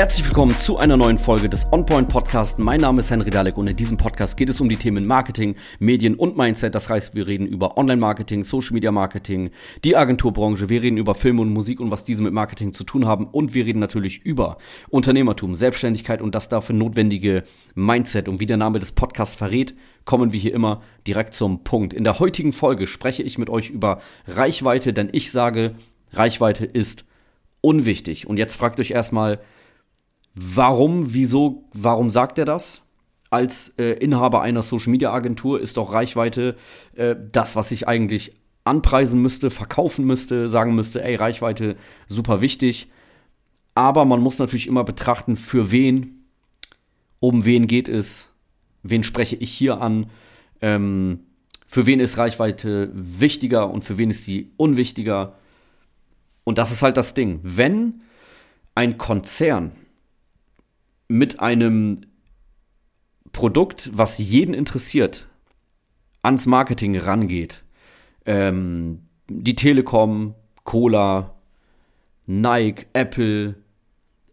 Herzlich willkommen zu einer neuen Folge des OnPoint Podcast. Mein Name ist Henry Dalek und in diesem Podcast geht es um die Themen Marketing, Medien und Mindset. Das heißt, wir reden über Online-Marketing, Social-Media-Marketing, die Agenturbranche, wir reden über Film und Musik und was diese mit Marketing zu tun haben und wir reden natürlich über Unternehmertum, Selbstständigkeit und das dafür notwendige Mindset. Und wie der Name des Podcasts verrät, kommen wir hier immer direkt zum Punkt. In der heutigen Folge spreche ich mit euch über Reichweite, denn ich sage, Reichweite ist unwichtig. Und jetzt fragt euch erstmal, Warum, wieso, warum sagt er das? Als äh, Inhaber einer Social Media Agentur ist doch Reichweite äh, das, was ich eigentlich anpreisen müsste, verkaufen müsste, sagen müsste, ey, Reichweite super wichtig. Aber man muss natürlich immer betrachten, für wen, um wen geht es, wen spreche ich hier an, ähm, für wen ist Reichweite wichtiger und für wen ist sie unwichtiger. Und das ist halt das Ding. Wenn ein Konzern mit einem Produkt, was jeden interessiert, ans Marketing rangeht. Ähm, die Telekom, Cola, Nike, Apple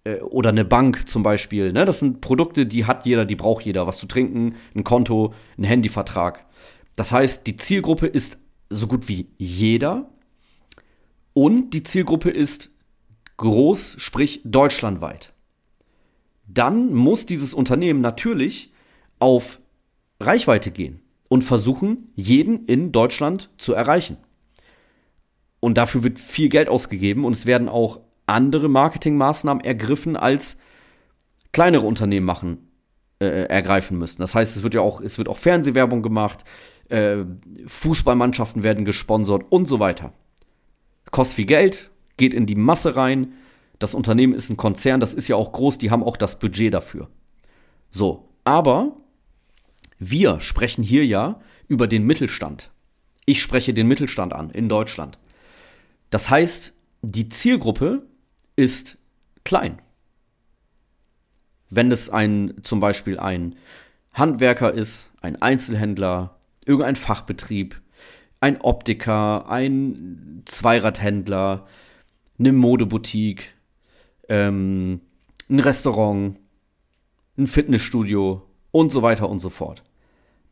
äh, oder eine Bank zum Beispiel. Ne? Das sind Produkte, die hat jeder, die braucht jeder. Was zu trinken, ein Konto, ein Handyvertrag. Das heißt, die Zielgruppe ist so gut wie jeder. Und die Zielgruppe ist groß, sprich deutschlandweit dann muss dieses Unternehmen natürlich auf Reichweite gehen und versuchen, jeden in Deutschland zu erreichen. Und dafür wird viel Geld ausgegeben und es werden auch andere Marketingmaßnahmen ergriffen, als kleinere Unternehmen machen, äh, ergreifen müssen. Das heißt, es wird ja auch, es wird auch Fernsehwerbung gemacht, äh, Fußballmannschaften werden gesponsert und so weiter. Kostet viel Geld, geht in die Masse rein, das Unternehmen ist ein Konzern, das ist ja auch groß, die haben auch das Budget dafür. So, aber wir sprechen hier ja über den Mittelstand. Ich spreche den Mittelstand an in Deutschland. Das heißt, die Zielgruppe ist klein. Wenn es ein zum Beispiel ein Handwerker ist, ein Einzelhändler, irgendein Fachbetrieb, ein Optiker, ein Zweiradhändler, eine Modeboutique, ähm, ein Restaurant, ein Fitnessstudio und so weiter und so fort.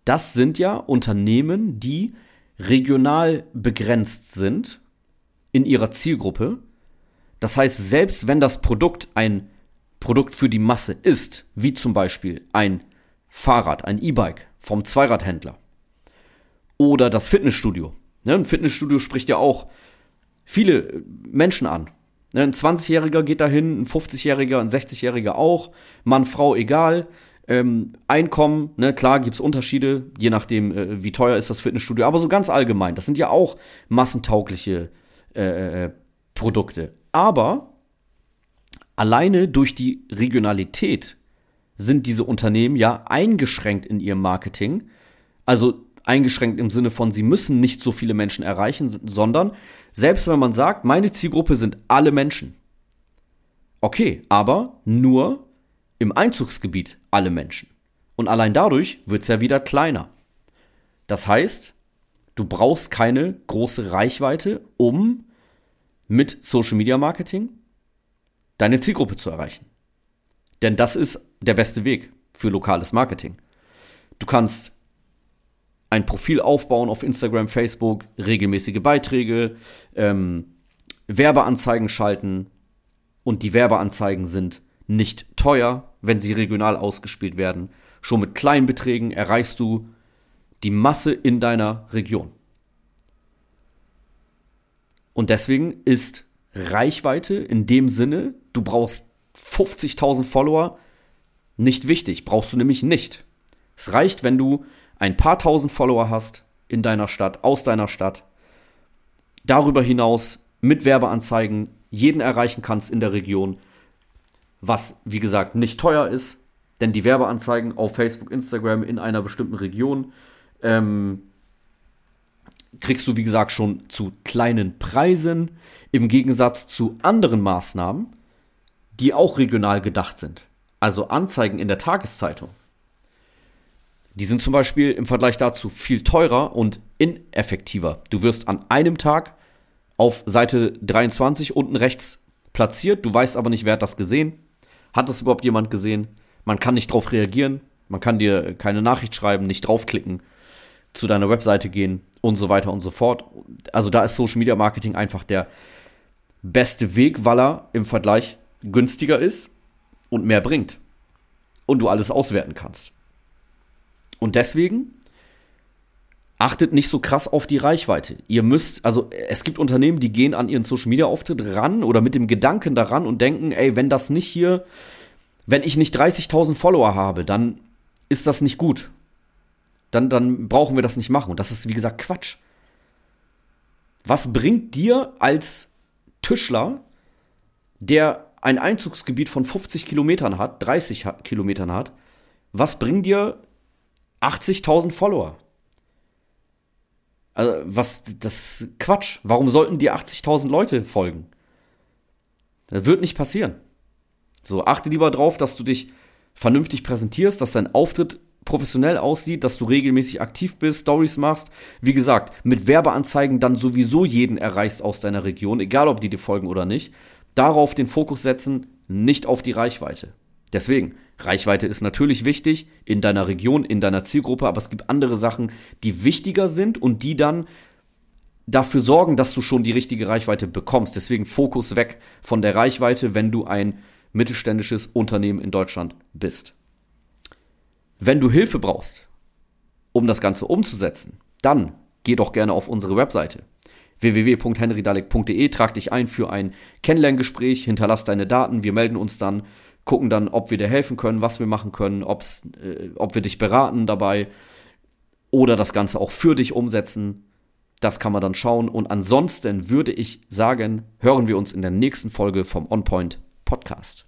Das sind ja Unternehmen, die regional begrenzt sind in ihrer Zielgruppe. Das heißt, selbst wenn das Produkt ein Produkt für die Masse ist, wie zum Beispiel ein Fahrrad, ein E-Bike vom Zweiradhändler oder das Fitnessstudio. Ne, ein Fitnessstudio spricht ja auch viele Menschen an. Ne, ein 20-Jähriger geht dahin, ein 50-Jähriger, ein 60-Jähriger auch, Mann, Frau, egal. Ähm, Einkommen, ne, klar gibt es Unterschiede, je nachdem, äh, wie teuer ist das Fitnessstudio, aber so ganz allgemein, das sind ja auch massentaugliche äh, äh, Produkte. Aber alleine durch die Regionalität sind diese Unternehmen ja eingeschränkt in ihrem Marketing. Also eingeschränkt im Sinne von, sie müssen nicht so viele Menschen erreichen, sondern selbst wenn man sagt, meine Zielgruppe sind alle Menschen. Okay, aber nur im Einzugsgebiet alle Menschen. Und allein dadurch wird es ja wieder kleiner. Das heißt, du brauchst keine große Reichweite, um mit Social Media Marketing deine Zielgruppe zu erreichen. Denn das ist der beste Weg für lokales Marketing. Du kannst ein Profil aufbauen auf Instagram, Facebook, regelmäßige Beiträge, ähm, Werbeanzeigen schalten und die Werbeanzeigen sind nicht teuer, wenn sie regional ausgespielt werden. Schon mit kleinen Beträgen erreichst du die Masse in deiner Region. Und deswegen ist Reichweite in dem Sinne, du brauchst 50.000 Follower, nicht wichtig, brauchst du nämlich nicht. Es reicht, wenn du ein paar tausend Follower hast in deiner Stadt, aus deiner Stadt, darüber hinaus mit Werbeanzeigen jeden erreichen kannst in der Region, was wie gesagt nicht teuer ist, denn die Werbeanzeigen auf Facebook, Instagram in einer bestimmten Region ähm, kriegst du wie gesagt schon zu kleinen Preisen im Gegensatz zu anderen Maßnahmen, die auch regional gedacht sind. Also Anzeigen in der Tageszeitung die sind zum Beispiel im Vergleich dazu viel teurer und ineffektiver. Du wirst an einem Tag auf Seite 23 unten rechts platziert, du weißt aber nicht, wer hat das gesehen. Hat das überhaupt jemand gesehen? Man kann nicht drauf reagieren, man kann dir keine Nachricht schreiben, nicht draufklicken, zu deiner Webseite gehen und so weiter und so fort. Also da ist Social Media Marketing einfach der beste Weg, weil er im Vergleich günstiger ist und mehr bringt. Und du alles auswerten kannst. Und deswegen achtet nicht so krass auf die Reichweite. Ihr müsst, also es gibt Unternehmen, die gehen an ihren Social Media Auftritt ran oder mit dem Gedanken daran und denken, ey, wenn das nicht hier, wenn ich nicht 30.000 Follower habe, dann ist das nicht gut. Dann, dann brauchen wir das nicht machen. Und das ist, wie gesagt, Quatsch. Was bringt dir als Tischler, der ein Einzugsgebiet von 50 Kilometern hat, 30 Kilometern hat, was bringen dir 80.000 Follower? Also, was, das ist Quatsch. Warum sollten dir 80.000 Leute folgen? Das wird nicht passieren. So, achte lieber drauf, dass du dich vernünftig präsentierst, dass dein Auftritt professionell aussieht, dass du regelmäßig aktiv bist, Stories machst. Wie gesagt, mit Werbeanzeigen dann sowieso jeden erreichst aus deiner Region, egal ob die dir folgen oder nicht. Darauf den Fokus setzen, nicht auf die Reichweite. Deswegen, Reichweite ist natürlich wichtig in deiner Region, in deiner Zielgruppe, aber es gibt andere Sachen, die wichtiger sind und die dann dafür sorgen, dass du schon die richtige Reichweite bekommst. Deswegen Fokus weg von der Reichweite, wenn du ein mittelständisches Unternehmen in Deutschland bist. Wenn du Hilfe brauchst, um das Ganze umzusetzen, dann geh doch gerne auf unsere Webseite www.henrydalek.de, trag dich ein für ein Kennenlerngespräch, hinterlass deine Daten, wir melden uns dann, gucken dann, ob wir dir helfen können, was wir machen können, ob's, äh, ob wir dich beraten dabei oder das Ganze auch für dich umsetzen. Das kann man dann schauen. Und ansonsten würde ich sagen, hören wir uns in der nächsten Folge vom OnPoint Podcast.